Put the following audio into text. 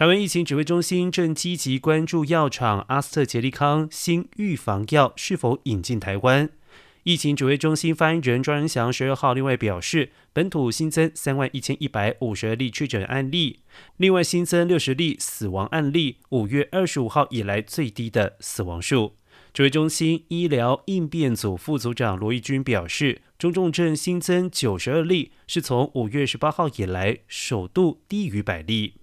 台湾疫情指挥中心正积极关注药厂阿斯特捷利康新预防药是否引进台湾。疫情指挥中心发言人庄仁祥十二号另外表示，本土新增三万一千一百五十二例确诊案例，另外新增六十例死亡案例，五月二十五号以来最低的死亡数。指挥中心医疗应变组副组长罗义军表示，中重症新增九十二例，是从五月十八号以来首度低于百例。